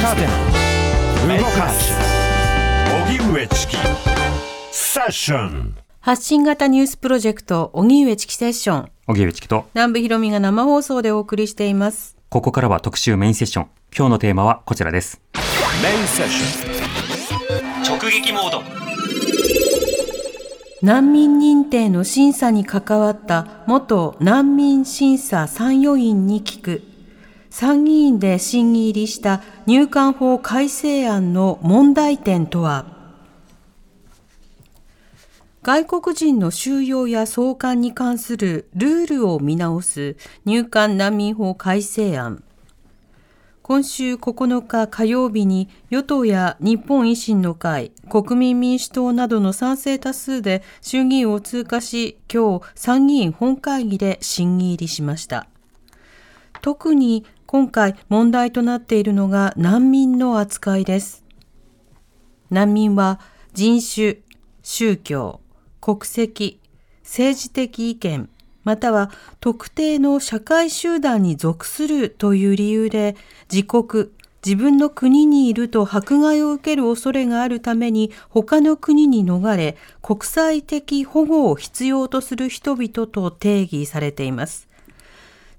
カーテン。動かす荻上チキセッション。発信型ニュースプロジェクト荻上チキセッション。荻上チキと。南部ひろみが生放送でお送りしています。ここからは特集メインセッション。今日のテーマはこちらです。メインセッション。直撃モード。難民認定の審査に関わった元難民審査参与員に聞く参議院で審議入りした入管法改正案の問題点とは？外国人の収容や送還に関するルールを見直す入管難民法改正案今週9日火曜日に与党や日本維新の会、国民民主党などの賛成多数で衆議院を通過し、今日参議院本会議で審議入りしました。特に今回問題となっているのが難民の扱いです。難民は人種、宗教、国籍、政治的意見、または特定の社会集団に属するという理由で自国、自分の国にいると迫害を受ける恐れがあるために他の国に逃れ国際的保護を必要とする人々と定義されています。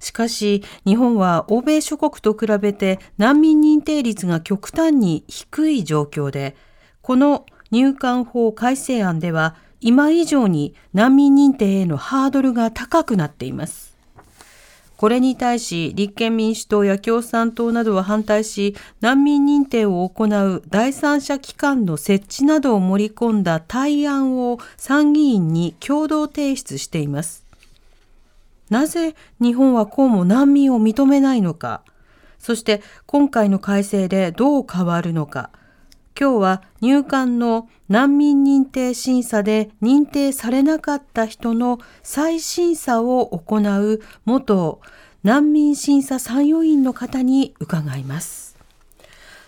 しかし日本は欧米諸国と比べて難民認定率が極端に低い状況でこの入管法改正案では今以上に難民認定へのハードルが高くなっています。これに対し立憲民主党や共産党などは反対し難民認定を行う第三者機関の設置などを盛り込んだ対案を参議院に共同提出しています。なぜ日本はこうも難民を認めないのか、そして今回の改正でどう変わるのか、今日は入管の難民認定審査で認定されなかった人の再審査を行う元難民審査参与員の方に伺います。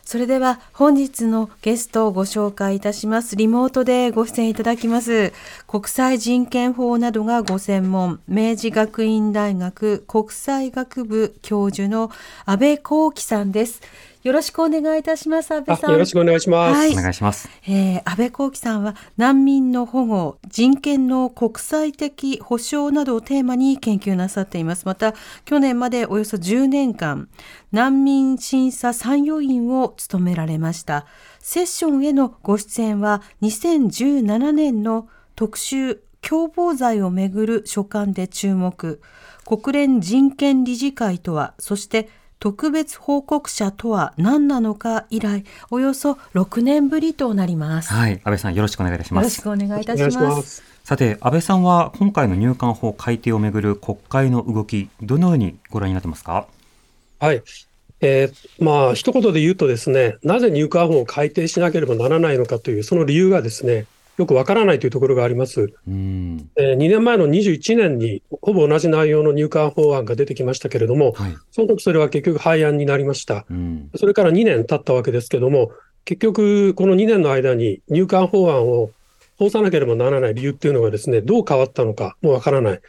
それでは本日のゲストをご紹介いたします。リモートでご出演いただきます。国際人権法などがご専門、明治学院大学国際学部教授の安倍幸喜さんです。よろしくお願いいたします。安倍さん。よろしくお願いします。はい、お願いします。えー、安倍幸喜さんは難民の保護、人権の国際的保障などをテーマに研究なさっています。また、去年までおよそ10年間、難民審査参与員を務められました。セッションへのご出演は2017年の特集共謀罪をめぐる書簡で注目、国連人権理事会とは、そして特別報告者とは何なのか以来およそ6年ぶりとなります。はい。安倍さんよろしくお願いいたします。よろしくお願いいたします。さて安倍さんは今回の入管法改定をめぐる国会の動きどのようにご覧になってますか？はい。えー、まあ一言で言うとですねなぜ入管法を改定しなければならないのかというその理由がですねよくわからないというところがあります。うんえー、2年前の21年にほぼ同じ内容の入管法案が出てきましたけれども、はい、その時それは結局廃案になりました。うん、それから2年経ったわけですけれども、結局この2年の間に入管法案を通さなければならない理由っていうのがですね、どう変わったのかもわからない。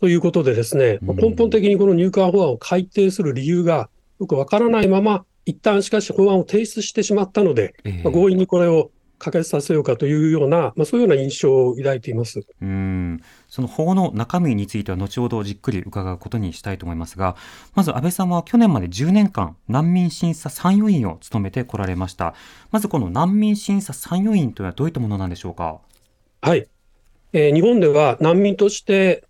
ということでですね、うん、根本的にこの入管法案を改定する理由がよくわからないまま、一旦しかし法案を提出してしまったので、えー、まあ、強引にこれを可決させようかというような、まあ、そういうような印象を抱いています。うん。その法の中身については後ほどじっくり伺うことにしたいと思いますがまず安倍さんは去年まで10年間難民審査参与員を務めてこられました。まずこの難民審査参与員というのはどういったものなんでしょうか？はい、えー、日本では難民として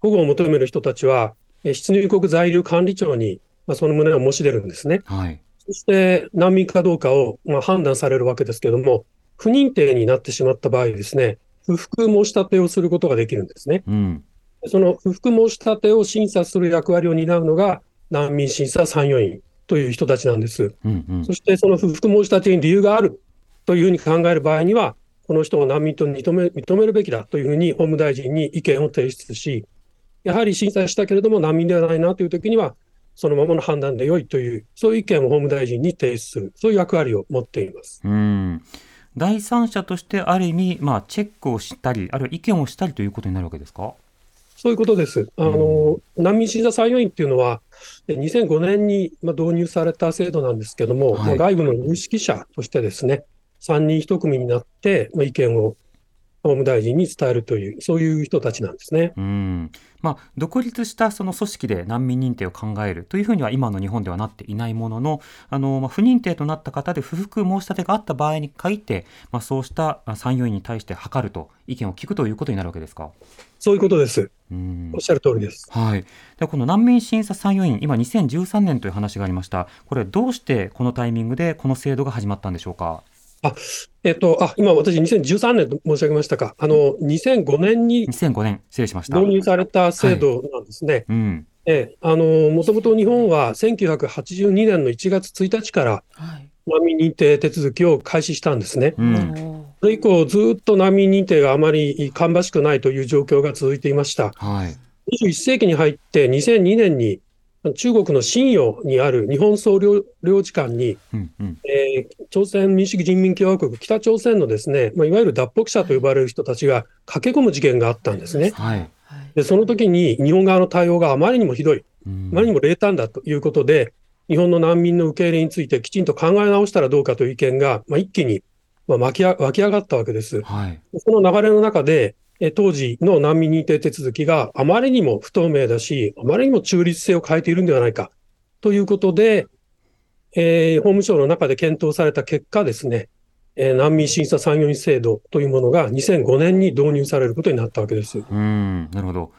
保護を求める人たちは出入国在留管理庁に、まあ、その旨を申し出るんですね。はいそして難民かどうかをまあ判断されるわけですけれども、不認定になってしまった場合ですね、不服申し立てをすることができるんですね。うん、その不服申し立てを審査する役割を担うのが難民審査参与員という人たちなんです。うんうん、そしてその不服申し立てに理由があるというふうに考える場合には、この人を難民と認め認めるべきだというふうに法務大臣に意見を提出し、やはり審査したけれども難民ではないなというときには、そのままの判断で良いという、そういう意見を法務大臣に提出する、そういう役割を持っています。うん第三者としてある意味、まあ、チェックをしたり、あるいは意見をしたりということになるわけですか？そういうことです。あの、難民審査参与員っていうのは、2005年に導入された制度なんですけども、はい、外部の有識者としてですね、3人1組になって、意見を法務大臣に伝えるという、そういう人たちなんですね。うんまあ、独立したその組織で難民認定を考えるというふうには今の日本ではなっていないものの、あのまあ、不認定となった方で不服申し立てがあった場合に限って、まあ、そうした参与員に対して諮ると、意見を聞くということになるわけですか？そういうことです。うんおっしゃる通りです。はい。でこの難民審査参与員、今2013年という話がありました。これどうしてこのタイミングでこの制度が始まったんでしょうか？あ、えっと、あ、今私2013年と申し上げましたか。あの、2005年に2005年、失礼しました。導入された制度なんですね。はい、うん。えあの、もともと日本は1982年の1月1日から、難民認定手続きを開始したんですね。うん、それ以降、ずっと難民認定があまり芳しくないという状況が続いていました。はい、21世紀に入って2002年に中国の信陽にある日本総領領事館に、うんうん、えー、朝鮮民主主義人民共和国、北朝鮮のですね、まあ、いわゆる脱北者と呼ばれる人たちが駆け込む事件があったんですね。はい、でその時に日本側の対応があまりにもひどい、あまりにも冷淡だということで、日本の難民の受け入れについてきちんと考え直したらどうかという意見が、まあ、一気に、まあ、湧き湧き上がったわけです。はい、その流れの中で、当時の難民認定手続きがあまりにも不透明だし、あまりにも中立性を欠いているんではないかということで、えー、法務省の中で検討された結果ですね、えー、難民審査参与員制度というものが2005年に導入されることになったわけです。うんなるほど。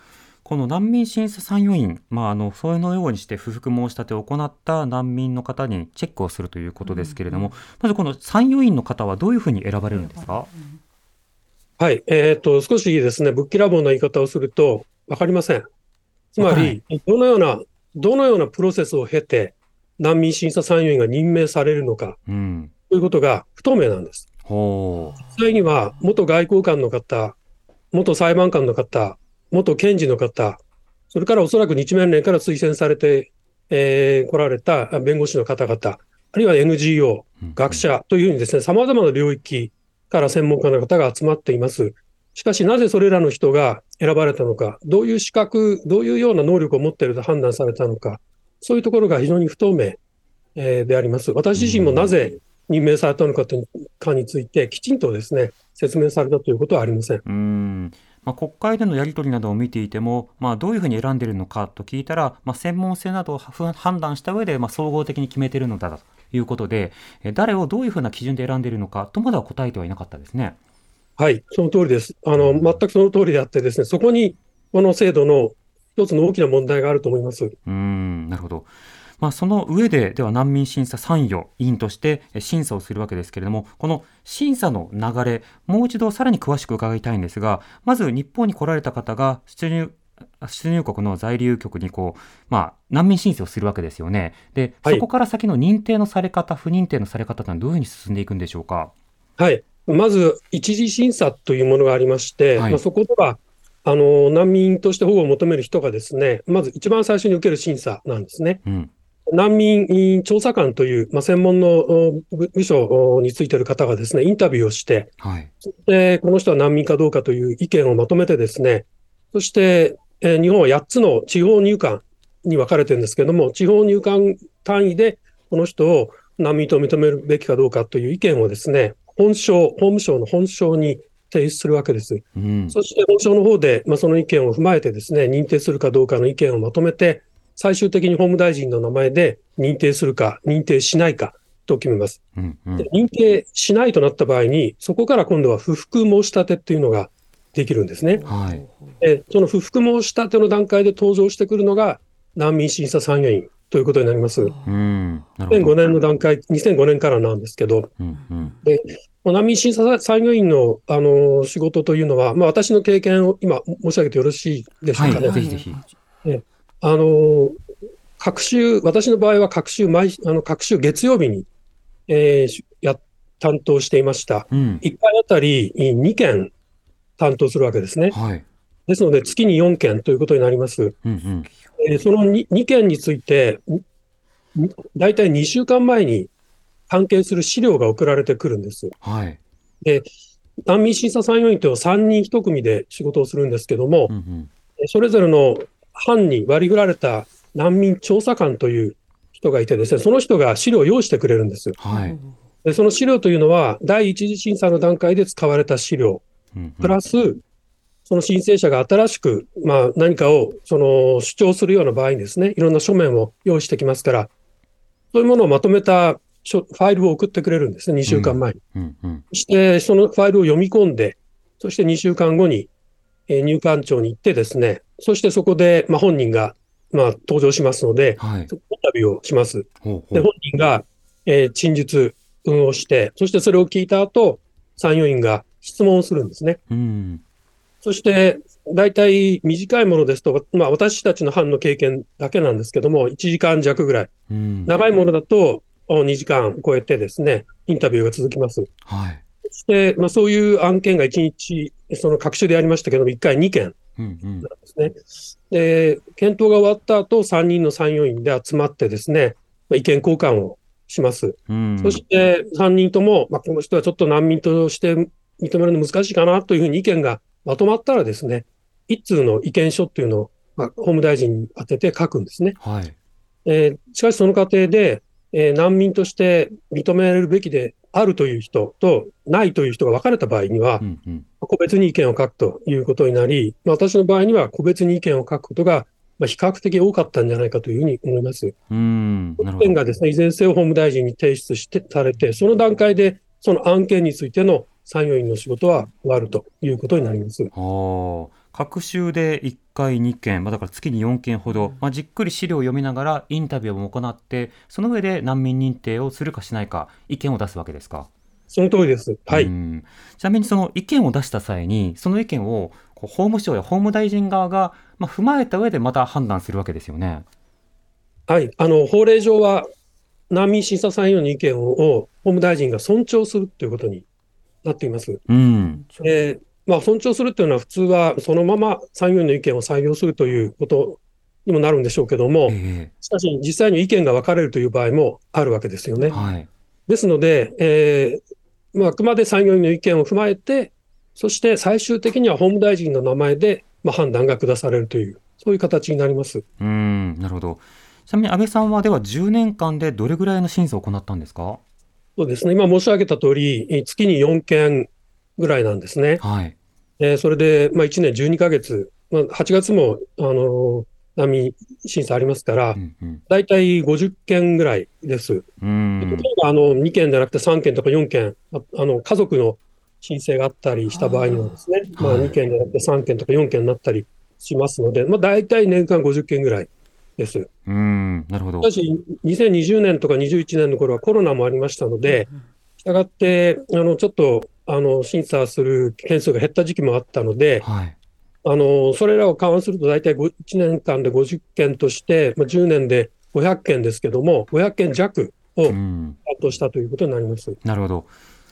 この難民審査参与員、まあ、あのそのようにして不服申し立てを行った難民の方にチェックをするということですけれども、うん、まずこの参与員の方はどういうふうに選ばれるんですか、うんはい、えー、っと、少しですね、ぶっきらぼうな言い方をすると、わかりません。つまり、どのような、どのようなプロセスを経て、難民審査参与員が任命されるのか、うん、ということが不透明なんです。実際には、元外交官の方、元裁判官の方、元検事の方、それからおそらく日面連から推薦されて、えー、来られた弁護士の方々、あるいは NGO、学者というふうにですね、様々な領域から専門家の方が集まっています。しかし、なぜそれらの人が選ばれたのか、どういう資格、どういうような能力を持っていると判断されたのか、そういうところが非常に不透明、えー、であります。私自身もなぜ任命されたのかとかについて、きちんとですね、説明されたということはありません。うんまあ、国会でのやり取りなどを見ていても、まあ、どういうふうに選んでいるのかと聞いたら、まあ、専門性などを判断した上で、まあ、総合的に決めているのだということで、誰をどういうふうな基準で選んでいるのかとまでは答えてはいなかったですね。はい、その通りです。あの、全くその通りであってですね、そこにこの制度の一つの大きな問題があると思います。うん、なるほど。まあ、その上で、では難民審査参与委員として審査をするわけですけれども、この審査の流れ、もう一度さらに詳しく伺いたいんですが、まず日本に来られた方が出入出入国の在留局にこう、まあ、難民申請をするわけですよね。で、そこから先の認定のされ方、不認定のされ方というのはどういうふうに進んでいくんでしょうか？はい。まず、一次審査というものがありまして、はい、まあ、そこでは、あの、難民として保護を求める人がですね、まず一番最初に受ける審査なんですね。うん、難民調査官という、まあ、専門の部署についている方がですね、インタビューをして、はい、でこの人は難民かどうかという意見をまとめてですね、そして、えー、日本は8つの地方入管に分かれてるんですけれども、地方入管単位でこの人を難民と認めるべきかどうかという意見をですね、本省、法務省の本省に提出するわけです。うん、そして本省の方で、まあ、その意見を踏まえてですね、認定するかどうかの意見をまとめて、最終的に法務大臣の名前で認定するか、認定しないかと決めます。うんうん、認定しないとなった場合に、そこから今度は不服申し立てっていうのができるんですね。はい、でその不服申し立ての段階で登場してくるのが難民審査参与員ということになります。うん、2005年の段階、2005年からなんですけど、うんうん、で難民審査参与員のあの仕事というのは、まあ、私の経験を今申し上げてよろしいでしょうかね。はい、ぜひぜひあの各週、私の場合は各週毎、あの各週月曜日に、えー、や担当していました。うん、1回あたり2件担当するわけですね。はい、ですので、月に4件ということになります。うんうんえー、その 2, 2件について、大体2週間前に関係する資料が送られてくるんです。はい、で難民審査参与員というのは3人1組で仕事をするんですけども、うんうんそれぞれの班に割り振られた難民調査官という人がいてですね、その人が資料を用意してくれるんです。はい、でその資料というのは、第一次審査の段階で使われた資料、プラス、その申請者が新しく、まあ、何かをその主張するような場合にですね、いろんな書面を用意してきますから、そういうものをまとめたファイルを送ってくれるんですね、2週間前に。うんうんうん、そして、そのファイルを読み込んで、そして2週間後に、えー、入管庁に行ってですね、そしてそこで、まあ、本人が、まあ、登場しますので、はい、インタビューをします。ほうほうで本人が、えー、陳述をして、そしてそれを聞いた後、参与員が質問をするんですね。うん、そして、大体短いものですと、まあ、私たちの班の経験だけなんですけども、1時間弱ぐらい。うん、長いものだと、2時間超えてですね、インタビューが続きます。はい、そして、まあ、そういう案件が1日、その各種でありましたけども、1回2件なんですね。うんうん、で、検討が終わった後、3人の参与員で集まってですね、まあ、意見交換をします。うん、そして3人とも、まあ、この人はちょっと難民として認めるの難しいかなというふうに意見がまとまったらですね、一通の意見書っていうのを、まあ、法務大臣に当てて書くんですね。はいえー、しかしその過程で、えー、難民として認められるべきであるという人とないという人が分かれた場合には、うんうん、個別に意見を書くということになり、まあ、私の場合には個別に意見を書くことが、まあ、比較的多かったんじゃないかというふうに思います。うん意見がですね、いずれにせよ法務大臣に提出してされて、その段階でその案件についての参与員の仕事は終わるということになります。各週で1回2件、まあ、だから月に4件ほど、まあ、じっくり資料を読みながらインタビューも行って、その上で難民認定をするかしないか、意見を出すわけですか？その通りです。はい。ちなみにその意見を出した際に、その意見を法務省や法務大臣側が、まあ、踏まえた上でまた判断するわけですよね。はい。あの、法令上は難民審査参与の意見を法務大臣が尊重するということになっています。うん。えーまあ、尊重するっていうのは、普通はそのまま参与員の意見を採用するということにもなるんでしょうけども、えー、しかし、実際に意見が分かれるという場合もあるわけですよね。はい、ですので、えーまあ、あくまで参与員の意見を踏まえて、そして最終的には法務大臣の名前で、まあ、判断が下されるという、そういう形になりますうんなるほど。ちなみに安倍さんは、では10年間でどれぐらいの審査を行ったんですか？そうですね、今申し上げた通り、月に4件ぐらいなんですね。はい。えー、それで、まあ、1年12か月、まあ、8月も、あのー、波審査ありますから、大体50件ぐらいです。例えばあの2件じゃなくて3件とか4件あ、あの家族の申請があったりした場合にはですね、あまあ、2件じゃなくて3件とか4件になったりしますので、まあ、大体年間50件ぐらいです。うんなるほど。しかし、2020年とか21年の頃はコロナもありましたので、したがって、あのちょっとあの審査する件数が減った時期もあったので、はい、あのそれらを緩和すると大体1年間で50件として、まあ、10年で500件ですけども、500件弱を担当したということになります、うん、なるほど。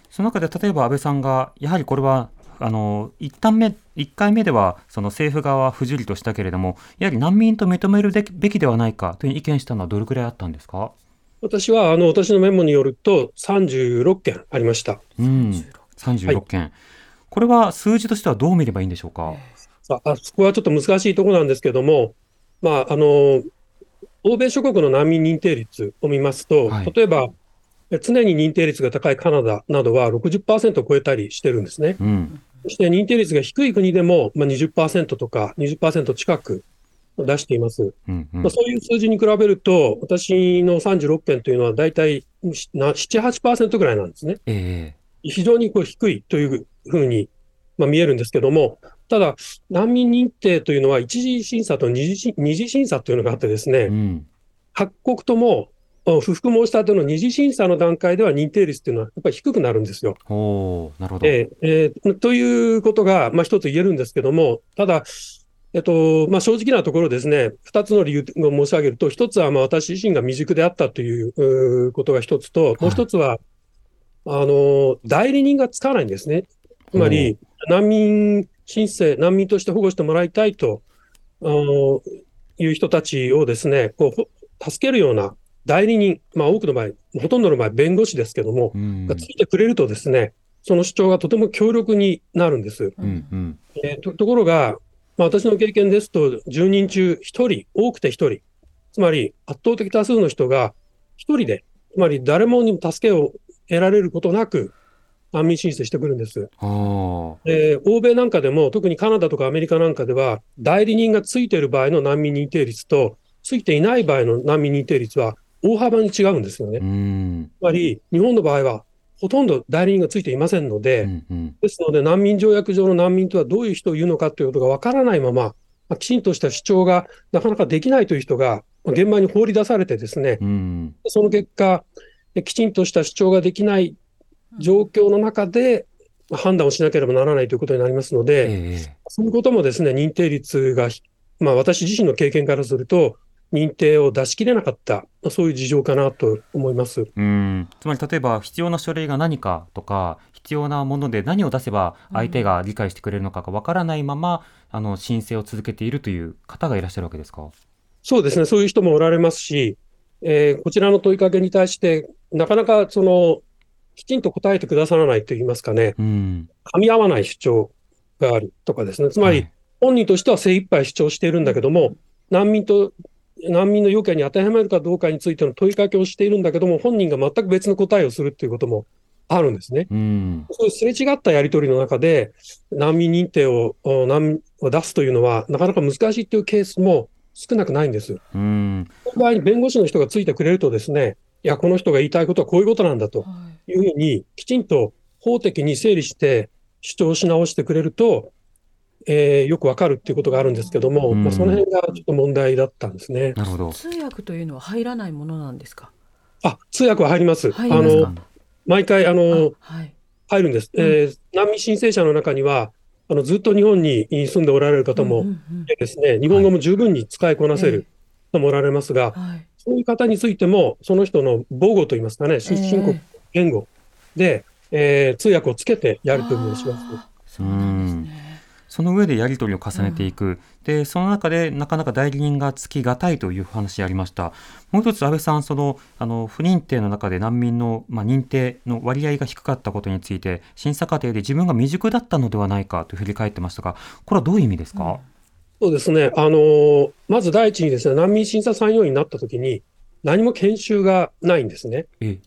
その中で例えば安倍さんが、やはりこれはあの一旦目1回目ではその政府側は不受理としたけれども、やはり難民と認めるべきではないかという意見したのはどれくらいあったんですか？私はあの私のメモによると36件ありました。うん36件、はい、これは数字としてはどう見ればいいんでしょうか？あそこはちょっと難しいところなんですけども、まあ、あの欧米諸国の難民認定率を見ますと、はい、例えば、常に認定率が高いカナダなどは60%を超えたりしてるんですね。うん、そして認定率が低い国でも、まあ20%とか20%近く出しています。うんうん、まあ、そういう数字に比べると、私の36件というのは大体7、8%ぐらいなんですね。えー非常にこう低いというふうに、まあ、見えるんですけども、ただ、難民認定というのは、一次審査と二次二次審査というのがあってですね、うん、各国とも不服申し立ての二次審査の段階では認定率というのはやっぱり低くなるんですよ。なるほど、えーえー、ということが、まあ、一つ言えるんですけども、ただ、えっとまあ、正直なところですね、2つの理由を申し上げると、1つはまあ私自身が未熟であったということが1つと、もう1つは、あの、代理人がつかないんですね。つまり、難民申請、難民として保護してもらいたいという人たちをですね、こう、助けるような代理人、まあ多くの場合、ほとんどの場合、弁護士ですけども、がついてくれるとですね、その主張がとても強力になるんです。うんうん、えー、とところが、まあ、私の経験ですと、10人中1人、多くて1人、つまり圧倒的多数の人が1人で、つまり誰もに助けを得られることなく、難民申請してくるんです。え欧米なんかでも、特にカナダとかアメリカなんかでは、代理人がついている場合の難民認定率と、ついていない場合の難民認定率は大幅に違うんですよね。つまり、日本の場合は、ほとんど代理人がついていませんので、うんうん、ですので、難民条約上の難民とはどういう人を言うのかということがわからないまま、まあ、きちんとした主張がなかなかできないという人が、現場に放り出されてですね、うん、その結果、きちんとした主張ができない状況の中で、判断をしなければならないということになりますので、えー、そういうこともですね、認定率が、まあ、私自身の経験からすると、認定を出し切れなかった、そういう事情かなと思います。うん。つまり例えば必要な書類が何かとか、必要なもので何を出せば相手が理解してくれるのかがわからないまま、あの申請を続けているという方がいらっしゃるわけですか？そうですね、そういう人もおられますし、えー、こちらの問いかけに対して、なかなかそのきちんと答えてくださらないといいますかね、うん、噛み合わない主張があるとかですね、つまり、本人としては精一杯主張しているんだけども、難民と難民の要件に当てはめるかどうかについての問いかけをしているんだけども、本人が全く別の答えをするっていうこともあるんですね。うん、そういうすれ違ったやり取りの中で、難民認定を難民を出すというのは、なかなか難しいというケースも少なくないんです。うん、その場合に弁護士の人がついてくれるとですね、いや、この人が言いたいことはこういうことなんだというふうに、きちんと法的に整理して主張し直してくれると、えー、よくわかるっていうことがあるんですけども、まあ、その辺がちょっと問題だったんですね。なるほど。通訳というのは入らないものなんですか？あ、通訳は入ります。あの毎回あのはい、入るんです。えー、難民申請者の中には。あのずっと日本に住んでおられる方もですね、日本語も十分に使いこなせる方もおられますが、はい、そういう方についても、その人の母語といいますかね、出身国、言語で、えー、通訳をつけてやり取りをします。そうなんですね。その上でやり取りを重ねていく、うん、でその中でなかなか代理人がつきがたいという話ありました、もう一つ、安倍さん、そのあの不認定の中で難民の、まあ、認定の割合が低かったことについて、審査過程で自分が未熟だったのではないかと振り返ってましたが、これはどういう意味ですか？うん。そうですね。あのまず第一にですね、難民審査参与員になったときに、何も研修がないんですね。つ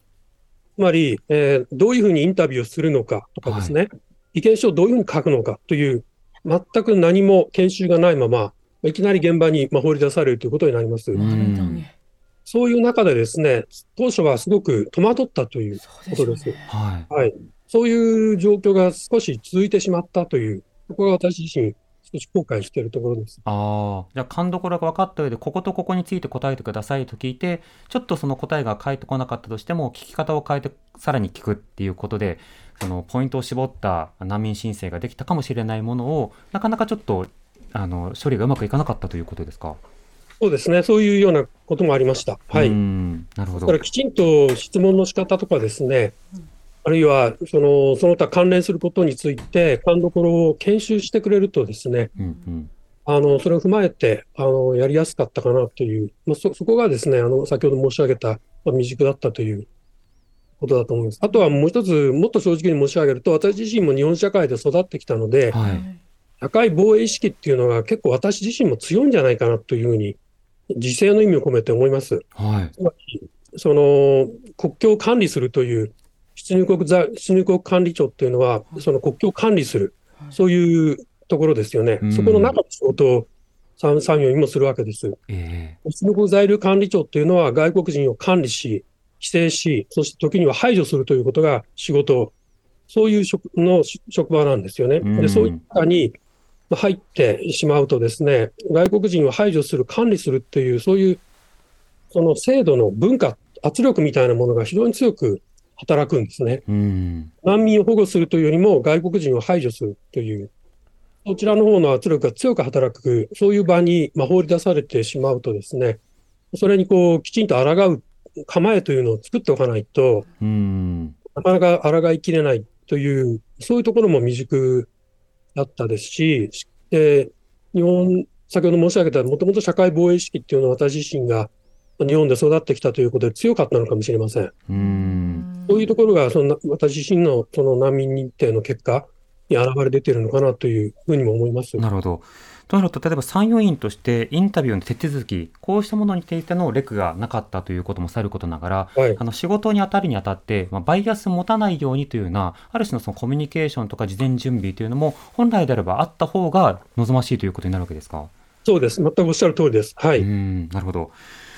まり、えー、どういうふうにインタビューをするのかとかですね、はい、意見書をどういうふうに書くのかという、全く何も研修がないまま、いきなり現場に放り出されるということになります。そういう中でですね、当初はすごく戸惑ったということです。ですね、はい、はい。そういう状況が少し続いてしまったという、ここが私自身、少し後悔しているところです。ああ、じゃあ勘どころが分かった上で、こことここについて答えてくださいと聞いて、ちょっとその答えが返ってこなかったとしても、聞き方を変えてさらに聞くっていうことで、そのポイントを絞った難民申請ができたかもしれないものを、なかなかちょっとあの処理がうまくいかなかったということですか？そうですね、そういうようなこともありました。はい。なるほど。だからきちんと質問の仕方とかですね、あるいはそのその他関連することについて、勘どころを研修してくれるとですね、うんうん、あのそれを踏まえてあのやりやすかったかなという、まあ、そそこがですねあの先ほど申し上げた、まあ、未熟だったということだと思います。あとはもう一つ、もっと正直に申し上げると、私自身も日本社会で育ってきたので、はい、高い防衛意識っていうのが結構私自身も強いんじゃないかなというふうに、自制の意味を込めて思います。はい、つまりその国境を管理するという出入国出入国管理庁っていうのは、その国境を管理する、そういうところですよね。そこの中の仕事を産業にもするわけです。えー、出入国在留管理庁っていうのは、外国人を管理し、規制し、そして時には排除するということが仕事、そういう職の職場なんですよね。でそういったに入ってしまうとですね、外国人を排除する、管理するっていう、そういうその制度の文化、圧力みたいなものが非常に強く働くんですね。難民を保護するというよりも外国人を排除するという、そちらの方の圧力が強く働く、そういう場に、まあ、放り出されてしまうとですね、それにこうきちんと抗う構えというのを作っておかないと、なかなか抗いきれないという、そういうところも未熟だったですし、で日本、先ほど申し上げた、もともと社会防衛意識っていうのは私自身が日本で育ってきたということで強かったのかもしれません。うんそういうところがその私自身のその難民認定の結果に現れ出てるのかなというふうにも思います。なるほど。となると、例えば参与員としてインタビューの手続き、こうしたものについてのレクがなかったということもさることながら、はい、あの仕事に当たるにあたって、まあ、バイアス持たないようにというような、ある種のそのコミュニケーションとか事前準備というのも、本来であればあった方が望ましいということになるわけですか？そうです。全くおっしゃる通りです。はい。うんなるほど。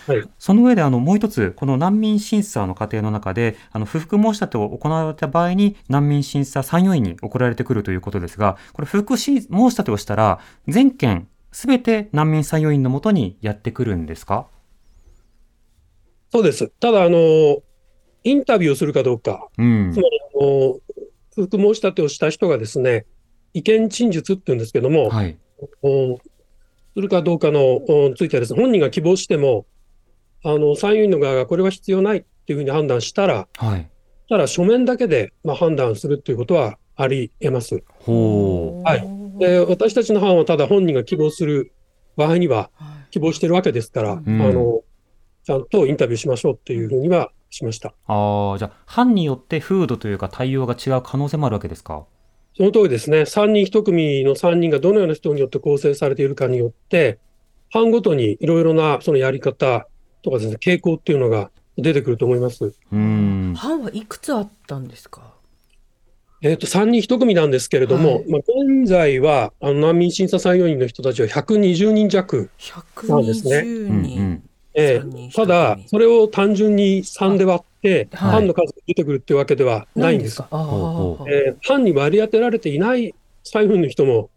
はい、その上であのもう一つ、この難民審査の過程の中で、あの不服申し立てを行われた場合に、難民審査参与員に送られてくるということですが、これ、不服申し立てをしたら、全件すべて難民参与員のもとにやってくるんですか？そうです。ただ、あの、インタビューをするかどうか、うん、つまりあの、不服申し立てをした人がですね、意見陳述っていうんですけども、はい、するかどうかのついてはですね、本人が希望しても、あの参与員の側がこれは必要ないっていうふうに判断したら、はい、ただ書面だけで、まあ、判断するっていうことはありえます。ほはい、で私たちの班はただ本人が希望する場合には、希望してるわけですから、うん、あのちゃんとインタビューしましょうっていうふうにはしました。ああ、じゃあ、班によって風土というか対応が違う可能性もあるわけですか？その通りですね。3人1組の3人がどのような人によって構成されているかによって、班ごとにいろいろなそのやり方、とかですね、傾向っていうのが出てくると思います。うん。班はいくつあったんですか？えっ、ー、と、3人1組なんですけれども、はい、まあ、現在は、あの、難民審査参与員の人たちは120人弱なんですね。人。えー、ただ、それを単純に3で割って、班の数が出てくるっていうわけではないんです。ですえー、班に割り当てられていない参与員の人も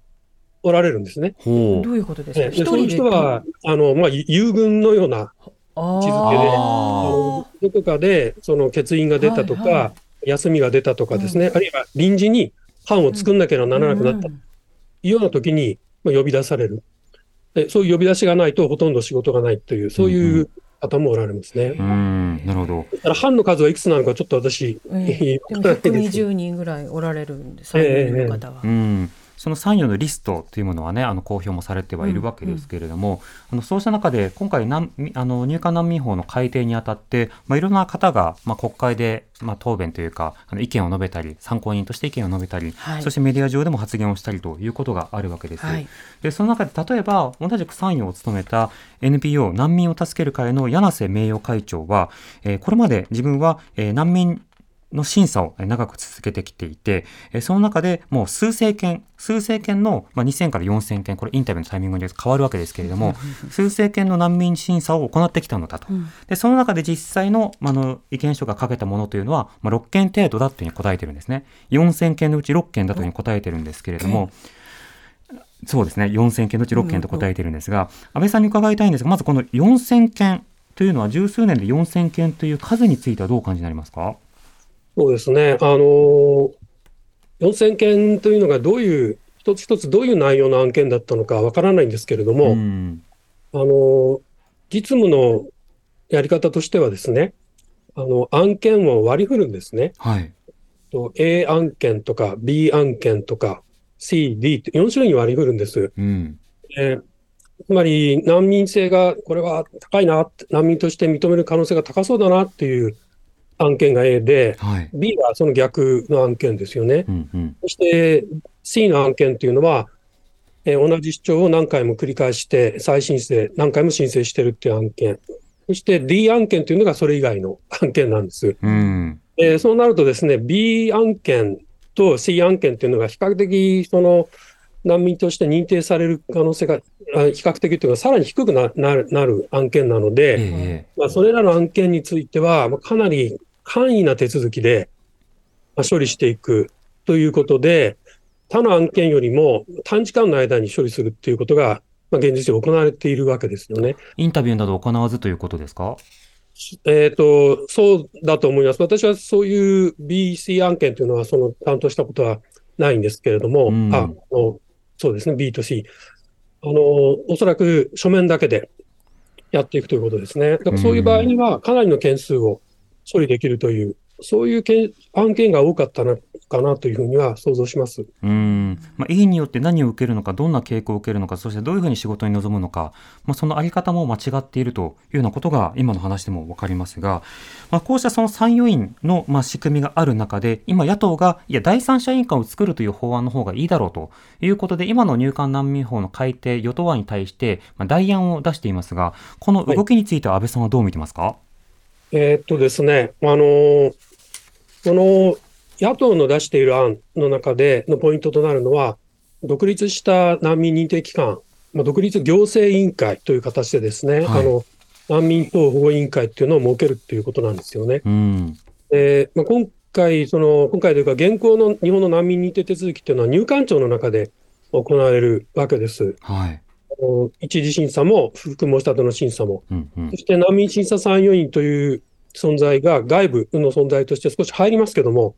おられるんですね。どういうことですか、えー、その人は、あの、まあ、優遇のような位置づけで、どこかでその欠員が出たとか、はいはい、休みが出たとかですね、うん、あるいは臨時に班を作んなきゃならなくなった。というような時に、まあ、呼び出される。で。そういう呼び出しがないとほとんど仕事がないという、そういう方もおられますね。うん、なるほど。だから班の数はいくつなのかちょっと私、えー、120人ぐらいおられるんです、えー、の方は。うんその参与のリストというものはね、あの公表もされてはいるわけですけれども、うんうん、あのそうした中で、今回あの入管難民法の改定にあたって、まあ、いろんな方が、まあ、国会で、まあ、答弁というか、あの意見を述べたり、参考人として意見を述べたり、はい、そしてメディア上でも発言をしたりということがあるわけです。はい、でその中で、例えば、同じく参与を務めた NPO 難民を助ける会の柳瀬名誉会長は、えー、これまで自分は、えー、難民の審査を長く続けてきていて、その中でもう数千件、数千件の、まあ、2000から4000件、これインタビューのタイミングで変わるわけですけれども、数千件の難民審査を行ってきたのだと。で、その中で実際の、まあの意見書が書けたものというのは、まあ、6件程度だというふうに答えてるんですね。4000件のうち6件だというふうに答えてるんですけれども、そうですね、4000件のうち6件と答えてるんですが、安倍さんに伺いたいんですが、まずこの4000件というのは十数年で4000件という数についてはどうお感じになりますか？そうですね。あの、4000件というのがどういう、一つ一つどういう内容の案件だったのかわからないんですけれども、うん、あの、実務のやり方としてはですね、あの、案件を割り振るんですね。はい。と A 案件とか B 案件とか C、D って4種類に割り振るんです。うん、えーつまり難民性がこれは高いな、難民として認める可能性が高そうだなっていう案件が A で、はい、B はその逆の案件ですよね。うんうん、そして C の案件というのは、えー、同じ主張を何回も繰り返して再申請、何回も申請してるっていう案件。そして D 案件というのがそれ以外の案件なんです。うん、えー、そうなるとですね、B 案件と C 案件というのが比較的その難民として認定される可能性が比較的というか、さらに低くなるなる案件なので、えー、まあ、それらの案件については、かなり簡易な手続きで処理していくということで、他の案件よりも短時間の間に処理するっていうことが、まあ、現実に行われているわけですよね。インタビューなど行わずということですか？えっ、ー、と、そうだと思います。私はそういう BC 案件というのは、その担当したことはないんですけれども、うん、あのそうですね、B と C。あの、おそらく書面だけでやっていくということですね。だからそういう場合には、かなりの件数を処理できるという、そういう案件が多かったなかなというふうには想像します。うん。まあ、医によって何を受けるのか、どんな傾向を受けるのか、そしてどういうふうに仕事に臨むのか、まあ、そのあり方も間違っているというようなことが今の話でもわかりますが、まあ、こうしたその参与員のまあ仕組みがある中で、今野党が、いや、第三者委員会を作るという法案の方がいいだろうということで、今の入管難民法の改定、与党案に対して、代案を出していますが、この動きについては安倍さんはどう見てますか、はい、えー、っとですね、あのー、この野党の出している案の中でのポイントとなるのは、独立した難民認定機関、まあ、独立行政委員会という形でですね、はい、あの難民等保護委員会っていうのを設けるっていうことなんですよね。うん、でまあ、今回、その今回というか、現行の日本の難民認定手続きっていうのは入管庁の中で行われるわけです。はい、一次審査も、不服申し立ての審査も、うんうん、そして難民審査参与員という存在が外部の存在として少し入りますけども、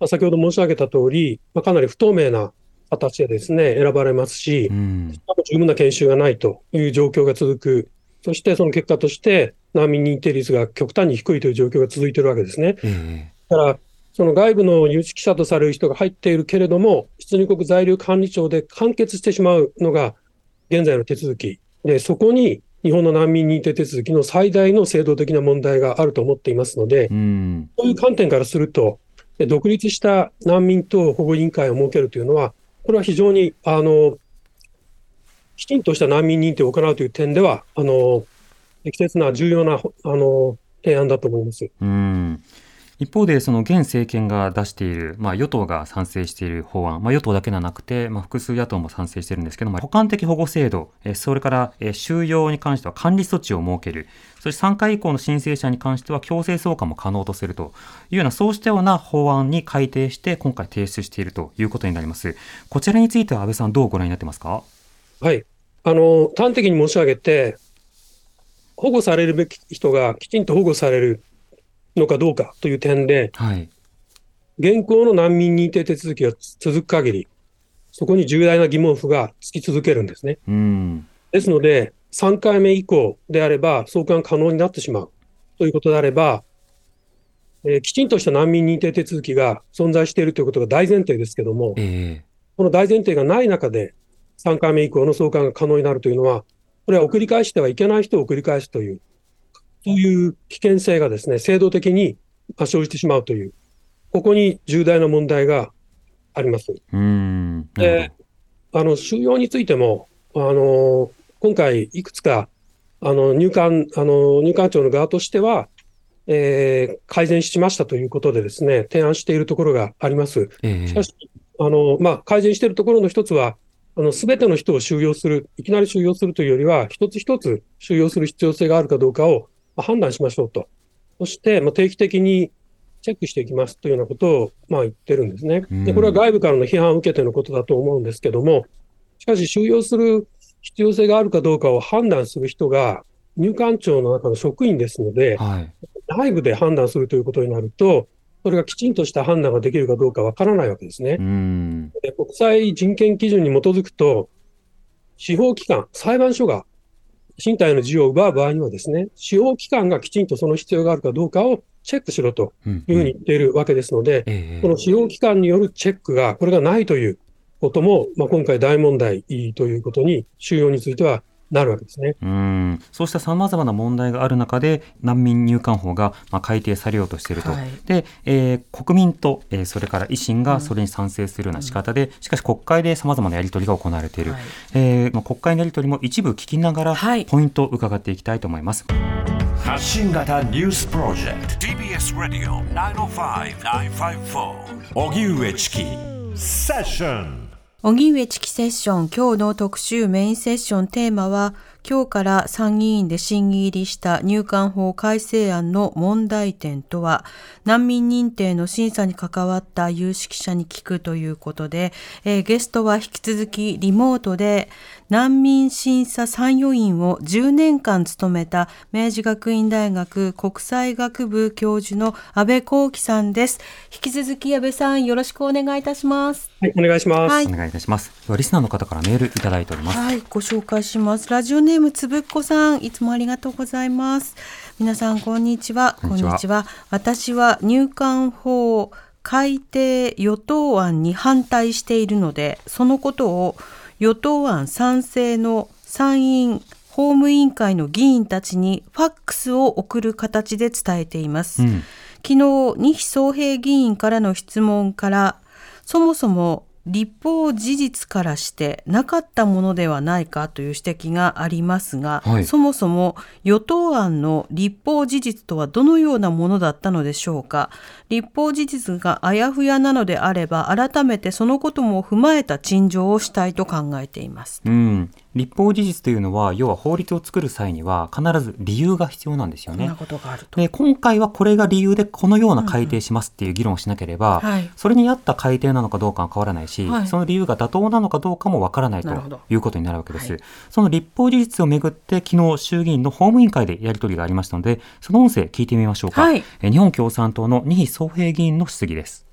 まあ、先ほど申し上げた通り、まあ、かなり不透明な形でですね、選ばれますし、うん、十分な研修がないという状況が続く。そしてその結果として、難民認定率が極端に低いという状況が続いているわけですね。うん、だから、その外部の有識者とされる人が入っているけれども、出入国在留管理庁で完結してしまうのが現在の手続き。で、そこに日本の難民認定手続きの最大の制度的な問題があると思っていますので、うん、そういう観点からすると、独立した難民等保護委員会を設けるというのは、これは非常に、あの、きちんとした難民認定を行うという点では、あの、適切な重要な、あの、提案だと思います。うん一方で、その現政権が出している、まあ、与党が賛成している法案、まあ、与党だけではなくて、まあ、複数野党も賛成しているんですけども、補完的保護制度、それから収容に関しては管理措置を設ける、そして3回以降の申請者に関しては強制送還も可能とするというような、そうしたような法案に改定して、今回提出しているということになります。こちらについては安倍さん、どうご覧になってますか？はい。あの、端的に申し上げて、保護されるべき人がきちんと保護されるのかどうかという点で、はい、現行の難民認定手続きが続く限り、そこに重大な疑問符がつき続けるんですね。うん、ですので、3回目以降であれば送還可能になってしまうということであれば、えー、きちんとした難民認定手続きが存在しているということが大前提ですけども、えー、この大前提がない中で、3回目以降の送還が可能になるというのは、これは送り返してはいけない人を送り返すという、そういう危険性がですね、制度的に生じてしまうという、ここに重大な問題があります。うんであの収容についても、あの今回、いくつかあの入管あの入管庁の側としては、えー、改善しましたということでですね、提案しているところがあります。えー、しかし、あのまあ、改善しているところの一つは、すべての人を収容する、いきなり収容するというよりは、一つ一つ収容する必要性があるかどうかをまあ、判断しましょうと。そして、まあ、定期的にチェックしていきますというようなことを、まあ、言ってるんですね。で、これは外部からの批判を受けてのことだと思うんですけども、しかし収容する必要性があるかどうかを判断する人が入管庁の中の職員ですので、はい、内部で判断するということになると、それがきちんとした判断ができるかどうかわからないわけですね。で国際人権基準に基づくと、司法機関、裁判所が身体の自由を奪う場合にはですね、司法機関がきちんとその必要があるかどうかをチェックしろというふうに言っているわけですので、うんうん、この司法機関によるチェックが、これがないということも、まあ、今回大問題ということに、収容についてはなるわけですね。うん。そうしたさまざまな問題がある中で、難民入管法がまあ改定されようとしていると、はい、でえー、国民と、えー、それから維新がそれに賛成するような仕方で、うん、しかし国会でさまざまなやり取りが行われている、はい、えー、まあ、国会のやり取りも一部聞きながら、はい、ポイントを伺っていきたいと思います。発信型ニュースプロジェクト TBS ラディオ905-954おぎゅうえちきセッション荻上チキセッション今日の特集メインセッションテーマは今日から参議院で審議入りした入管法改正案の問題点とは難民認定の審査に関わった有識者に聞くということで、えー、ゲストは引き続きリモートで難民審査参与員を10年間務めた明治学院大学国際学部教授の安倍幸喜さんです。引き続き安倍さんよろしくお願いいたします。はい、お願いします。はい、お願いいたします。リスナーの方からメールいただいております。はい、ご紹介します。ラジオネームつぶっこさん、いつもありがとうございます。皆さんこんにちは。こんにちは。私は入管法改定与党案に反対しているので、そのことを与党案賛成の参院法務委員会の議員たちにファックスを送る形で伝えています。うん、昨日、二木総平議員からの質問から、そもそも立法事実からしてなかったものではないかという指摘がありますが、はい、そもそも与党案の立法事実とはどのようなものだったのでしょうか。立法事実があやふやなのであれば改めてそのことも踏まえた陳情をしたいと考えています。うん立法事実というのは要は法律を作る際には必ず理由が必要なんですよね。で今回はこれが理由でこのような改定しますっていう議論をしなければ、うんうんはい、それに合った改定なのかどうかは変わらないし、はい、その理由が妥当なのかどうかもわからないということになるわけです。はい、その立法事実をめぐって昨日衆議院の法務委員会でやり取りがありましたのでその音声聞いてみましょうか。え日本共産党の二比総平議員の質疑です。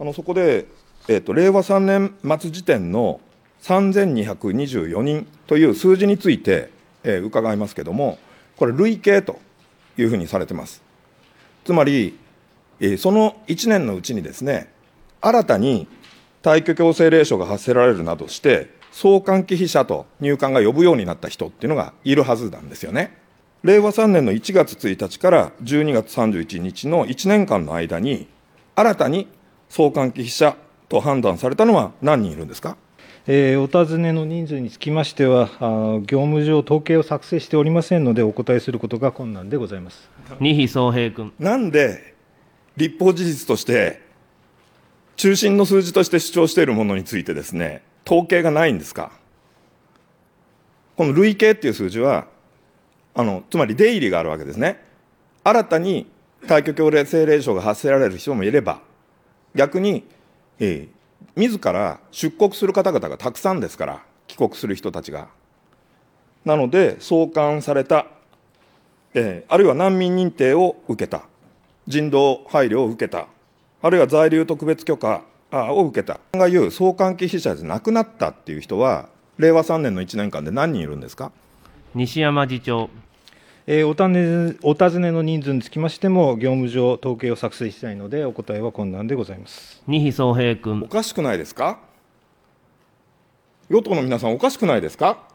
あのそこで、えーと令和3年末時点の3224人という数字について、えー、伺いますけれども、これ、累計というふうにされてます。つまり、えー、その1年のうちにですね、新たに退去強制令書が発せられるなどして、送還忌避者と入管が呼ぶようになった人っていうのがいるはずなんですよね。令和3年の1月1日から12月31日の1年間の間に、新たに送還忌避者と判断されたのは何人いるんですか？えー、お尋ねの人数につきましては、あ業務上統計を作成しておりませんので、お答えすることが困難でございます二比総平君。なんで、立法事実として、中心の数字として主張しているものについてですね、統計がないんですか？この累計っていう数字は、あのつまり出入りがあるわけですね。新たに退去強制令書が発せられる人もいれば、逆に、えー、自ら出国する方々がたくさんですから、帰国する人たちが。なので、送還された、えー、あるいは難民認定を受けた、人道配慮を受けた、あるいは在留特別許可を受けた、が言う送還忌避者で亡くなったっていう人は、令和3年の1年間で何人いるんですか？西山次長。えー、おたねお尋ねの人数につきましても、業務上統計を作成したいので、お答えは困難でございます。二比総平君。おかしくないですか？与党の皆さん、おかしくないですか？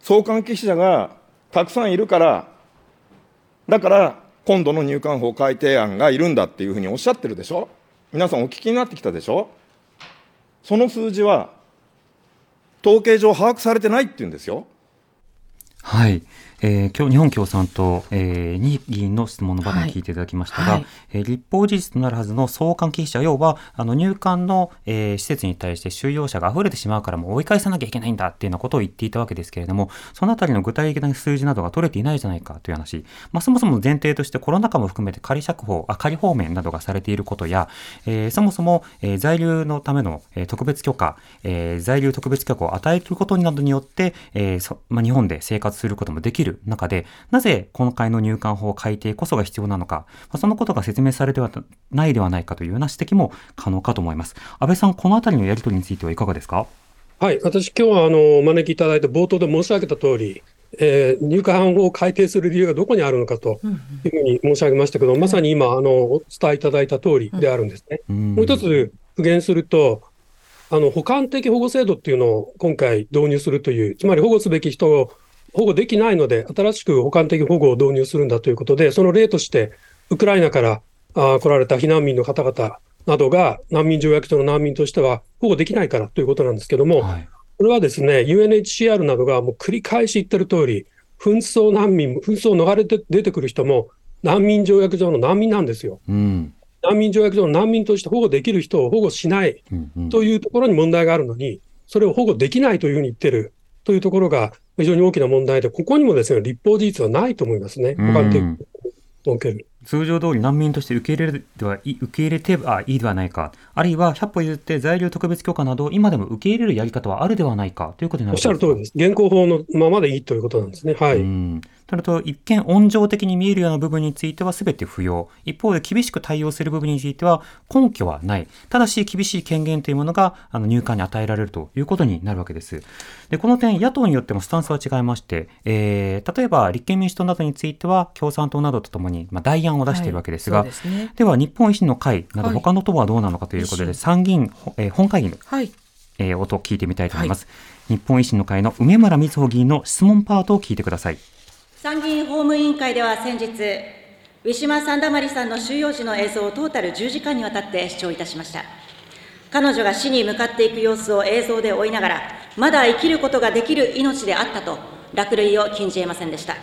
送還記者がたくさんいるから、だから今度の入管法改定案がいるんだっていうふうにおっしゃってるでしょ、皆さん、お聞きになってきたでしょ、その数字は統計上把握されてないって言うんですよ。はいえー、今日日本共産党、えー、に議員の質問の場面聞いていただきましたが、はい、えー、立法事実となるはずの送還忌避者、要はあの入管の、えー、施設に対して収容者が溢れてしまうからもう追い返さなきゃいけないんだっていうようなことを言っていたわけですけれども、そのあたりの具体的な数字などが取れていないじゃないかという話、まあ、そもそも前提としてコロナ禍も含めて仮釈放、あ仮放免などがされていることや、えー、そもそも、えー、在留のための、えー、特別許可、えー、在留特別許可を与えることなどによって、えーそまあ、日本で生活することもできる中で、なぜ今回の入管法改定こそが必要なのか、まあ、そのことが説明されてはないではないかというような指摘も可能かと思います。安倍さん、このあたりのやり取りについてはいかがですか？はい、私、今日はあのお招きいただいて、冒頭で申し上げた通り、えー、入管法を改定する理由がどこにあるのかというふうに申し上げましたけど、まさに今あの、お伝えいただいた通りであるんですね。うん、もう一つ復元すると、あの補完的保護制度っていうのを今回導入するという、つまり保護すべき人を保護できないので、新しく補完的保護を導入するんだということで、その例として、ウクライナからあ来られた避難民の方々などが難民条約上の難民としては保護できないからということなんですけども、はい、これはですね、UNHCR などがもう繰り返し言ってる通り、紛争難民、紛争を逃れて出てくる人も難民条約上の難民なんですよ。うん、難民条約上の難民として保護できる人を保護しないというところに問題があるのに、それを保護できないというふうに言ってるというところが非常に大きな問題で、ここにもですね、立法事実はないと思いますね。他のおける。通常通り難民として受け入れではい受け入れてはいいではないか、あるいは100歩譲って在留特別許可など、今でも受け入れるやり方はあるではないかということになるおっしゃる通りです。現行法のままでいいということなんですね。はい。となると、一見温情的に見えるような部分については全て不要。一方で厳しく対応する部分については根拠はない。ただし、厳しい権限というものがあの入管に与えられるということになるわけです。で、この点、野党によってもスタンスは違いまして、えー、例えば立憲民主党などについては、共産党などとともに、まあ、代案案を出しているわけですが、はいでね、では日本維新の会など他の党はどうなのかということで、はい、参議院、えー、本会議の、はい、えー、音を聞いてみたいと思います、日本維新の会の梅村瑞穂議員の質問パートを聞いてください参議院法務委員会では先日ウィシュマ・サンダマリさんの収容時の映像をトータル10時間にわたって視聴いたしました。彼女が死に向かっていく様子を映像で追いながらまだ生きることができる命であったと落類を禁じえませんでした。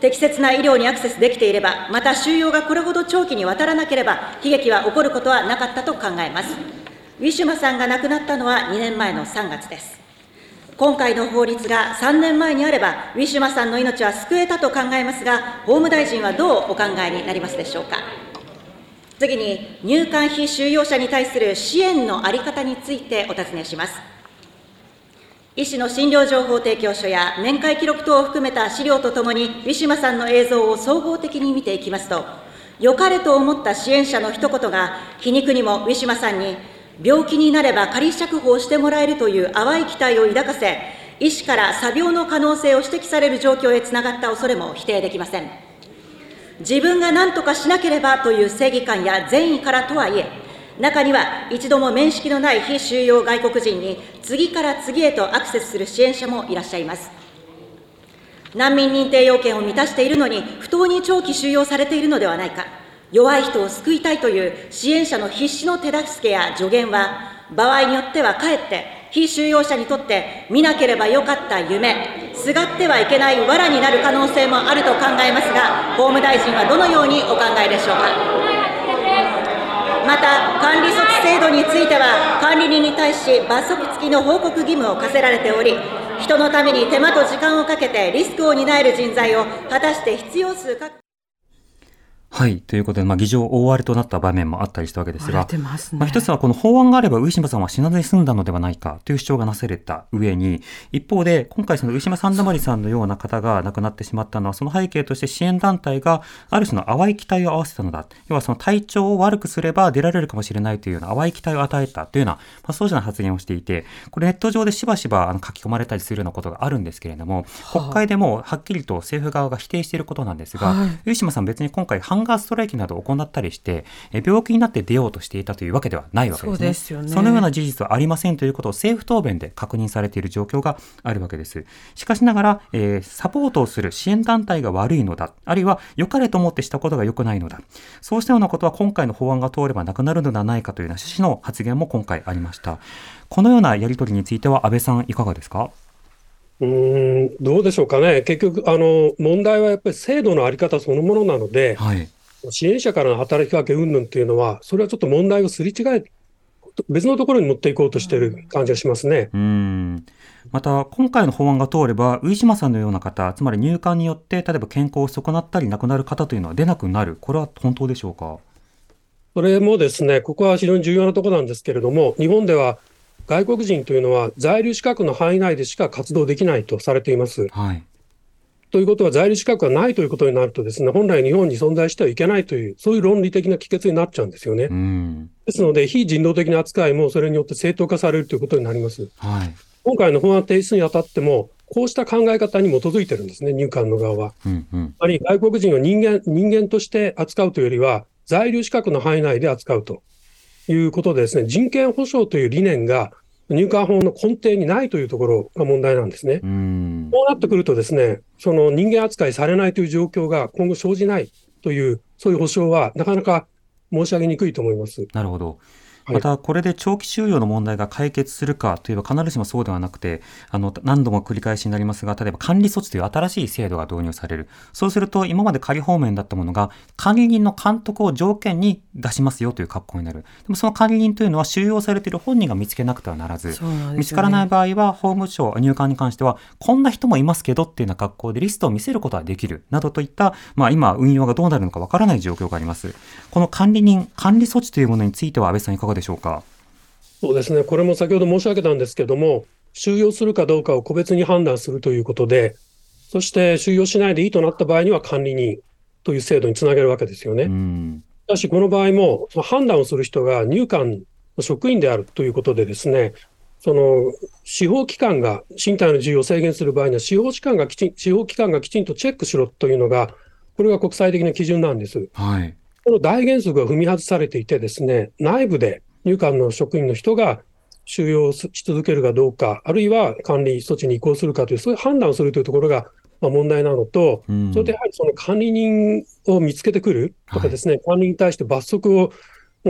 適切な医療にアクセスできていればまた収容がこれほど長期にわたらなければ悲劇は起こることはなかったと考えます。ウィシュマさんが亡くなったのは2年前の3月です。今回の法律が3年前にあればウィシュマさんの命は救えたと考えますが法務大臣はどうお考えになりますでしょうか。次に入管費収容者に対する支援の在り方についてお尋ねします。医師の診療情報提供書や面会記録等を含めた資料とともにウィシュマさんの映像を総合的に見ていきますと良かれと思った支援者の一言が皮肉にもウィシュマさんに病気になれば仮釈放してもらえるという淡い期待を抱かせ医師から詐病の可能性を指摘される状況へつながった恐れも否定できません自分が何とかしなければという正義感や善意からとはいえ、中には一度も面識のない非収容外国人に次から次へとアクセスする支援者もいらっしゃいます。難民認定要件を満たしているのに、不当に長期収容されているのではないか、弱い人を救いたいという支援者の必死の手助けや助言は、場合によってはかえって非収容者にとって見なければよかった夢、すがってはいけない藁になる可能性もあると考えますが、法務大臣はどのようにお考えでしょうか？また、管理措置制度については、管理人に対し罰則付きの報告義務を課せられており、人のために手間と時間をかけてリスクを担える人材を果たして必要数確はい。ということで、まあ、議場大荒れとなった場面もあったりしたわけですが、すね、まあ、一つはこの法案があれば、上島さんは死なずに済んだのではないかという主張がなされた上に、一方で、今回その上島三溜さんのような方が亡くなってしまったのは、その背景として支援団体がある種の淡い期待を合わせたのだ。要はその体調を悪くすれば出られるかもしれないというような淡い期待を与えたというような、まあ、そうした発言をしていて、これネット上でしばしばあの書き込まれたりするようなことがあるんですけれども、国会でもはっきりと政府側が否定していることなんですが、はい、上島さん別に今回ガーストライキなど行ったりして、病気になって出ようとしていたというわけではないわけですね。そよねそのような事実はありませんということを政府答弁で確認されている状況があるわけです。しかしながら、えー、サポートをする支援団体が悪いのだ、あるいは良かれと思ってしたことが良くないのだ、そうしたようなことは今回の法案が通ればなくなるのではないかというような趣旨の発言も今回ありました。このようなやり取りについては安倍さんいかがですか？うんどうでしょうかね、結局、あの問題はやっぱり制度の在り方そのものなので、はい、支援者からの働きかけ云々っていうのは、それはちょっと問題をすり違え、別のところに持っていこうとしている感じがしますね。うんまた、今回の法案が通れば、上島さんのような方、つまり入管によって、例えば健康を損なったり亡くなる方というのは出なくなる、これは本当でしょうか？それもですね、ここは非常に重要なところなんですけれども、日本では外国人というのは在留資格の範囲内でしか活動できないとされています。はい、ということは、在留資格がないということになるとですね、本来日本に存在してはいけないという、そういう論理的な帰結になっちゃうんですよね。うん、ですので、非人道的な扱いもそれによって正当化されるということになります。はい、今回の法案提出にあたっても、こうした考え方に基づいてるんですね、入管の側は。うんうん、あるいは外国人を人間人間として扱うというよりは、在留資格の範囲内で扱うということでですね、人権保障という理念が入管法の根底にないというところが問題なんですね。こうなってくるとですね、その人間扱いされないという状況が今後生じないという、そういう保証はなかなか申し上げにくいと思います。なるほど。またこれで長期収容の問題が解決するかといえば必ずしもそうではなくてあの何度も繰り返しになりますが例えば管理措置という新しい制度が導入される。そうすると今まで仮放免だったものが管理人の監督を条件に出しますよという格好になる。でもその管理人というのは収容されている本人が見つけなくてはならず、ね、見つからない場合は法務省入管に関してはこんな人もいますけどっていうような格好でリストを見せることはできる。などといった、まあ、今運用がどうなるのかわからない状況があります。この管理人管理措置というものについては安倍さんいかがでしょうか？そうですね、これも先ほど申し上げたんですけれども、収容するかどうかを個別に判断するということで、そして収容しないでいいとなった場合には管理人という制度につなげるわけですよね。しかし、この場合も、その判断をする人が入管の職員であるということでですね、その司法機関が身体の自由を制限する場合には、司法機関がきちん司法機関がきちんとチェックしろというのが、これが国際的な基準なんです。はい。この大原則が踏み外されていてですね、内部で入管の職員の人が収容し続けるかどうか、あるいは管理措置に移行するかという、そういう判断をするというところがまあ、問題なのと、うん、それでやはりその管理人を見つけてくるとかですね、はい、管理に対して罰則を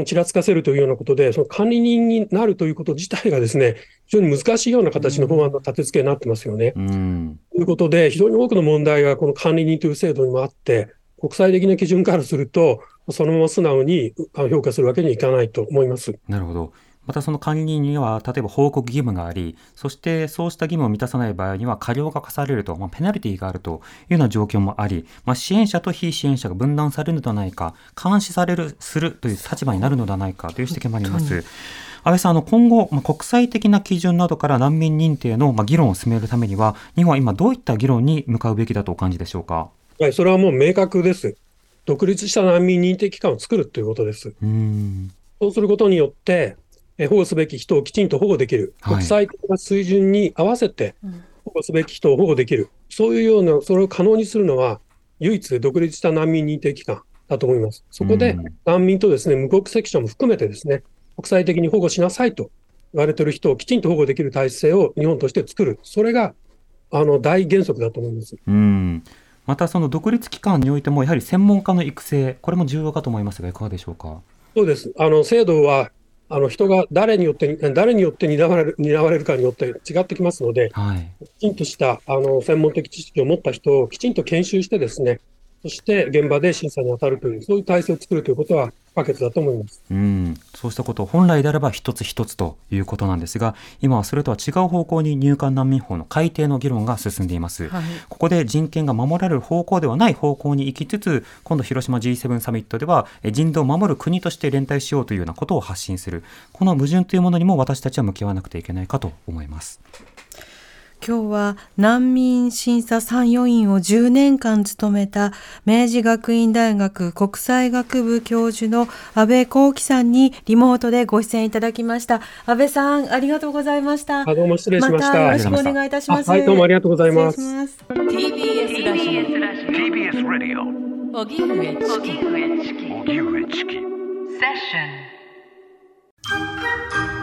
ちらつかせるというようなことで、その管理人になるということ自体がですね、非常に難しいような形の法案の立て付けになってますよね。うん、ということで、非常に多くの問題がこの管理人という制度にもあって、国際的な基準からすると、そのまま素直に評価するわけにはいかないと思います。なるほど。またその管理人には、例えば報告義務があり、そしてそうした義務を満たさない場合には過料が課されると、まあ、ペナルティがあるというような状況もあり、まあ、支援者と非支援者が分断されるのではないか、監視される、するという立場になるのではないかという指摘もあります。安倍さん、あの今後、まあ、国際的な基準などから難民認定の、まあ、議論を進めるためには、日本は今どういった議論に向かうべきだとお感じでしょうか？はい、それはもう明確です。独立した難民認定機関を作るということです。うんそうすることによって、保護すべき人をきちんと保護できる、国際的な水準に合わせて保護すべき人を保護できる、そういうような、それを可能にするのは、唯一独立した難民認定機関だと思います。そこで難民とですね無国籍者も含めてですね、国際的に保護しなさいと言われている人をきちんと保護できる体制を日本として作る、それがあの大原則だと思います。うんまたその独立機関においても、やはり専門家の育成、これも重要かと思いますが、いかがでしょうか？そうです。あの制度はあの人が誰によって、誰によって担われる担われるかによって違ってきますので、はい、きちんとしたあの専門的知識を持った人をきちんと研修してですね、そして現場で審査に当たるという、そういう体制を作るということは不可欠だと思います。うん、そうしたことを本来であれば一つ一つということなんですが、今はそれとは違う方向に入管難民法の改定の議論が進んでいます。はい、ここで人権が守られる方向ではない方向に行きつつ、今度広島 G7 サミットでは人道を守る国として連帯しようというようなことを発信する。この矛盾というものにも私たちは向き合わなくてはいけないかと思います。今日は難民審査参与員を10年間務めた明治学院大学国際学部教授の安倍幸喜さんにリモートでご出演いただきました。安倍さん、ありがとうございました。どうも失礼しました。まよろしくお願いいたします。はい、どうもありがとうございます。ます TBS ラジオ。TBS ラジオ。荻上チキ。荻上チキ。セッショ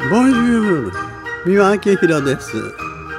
ン。ボンジュール。三輪明宏です。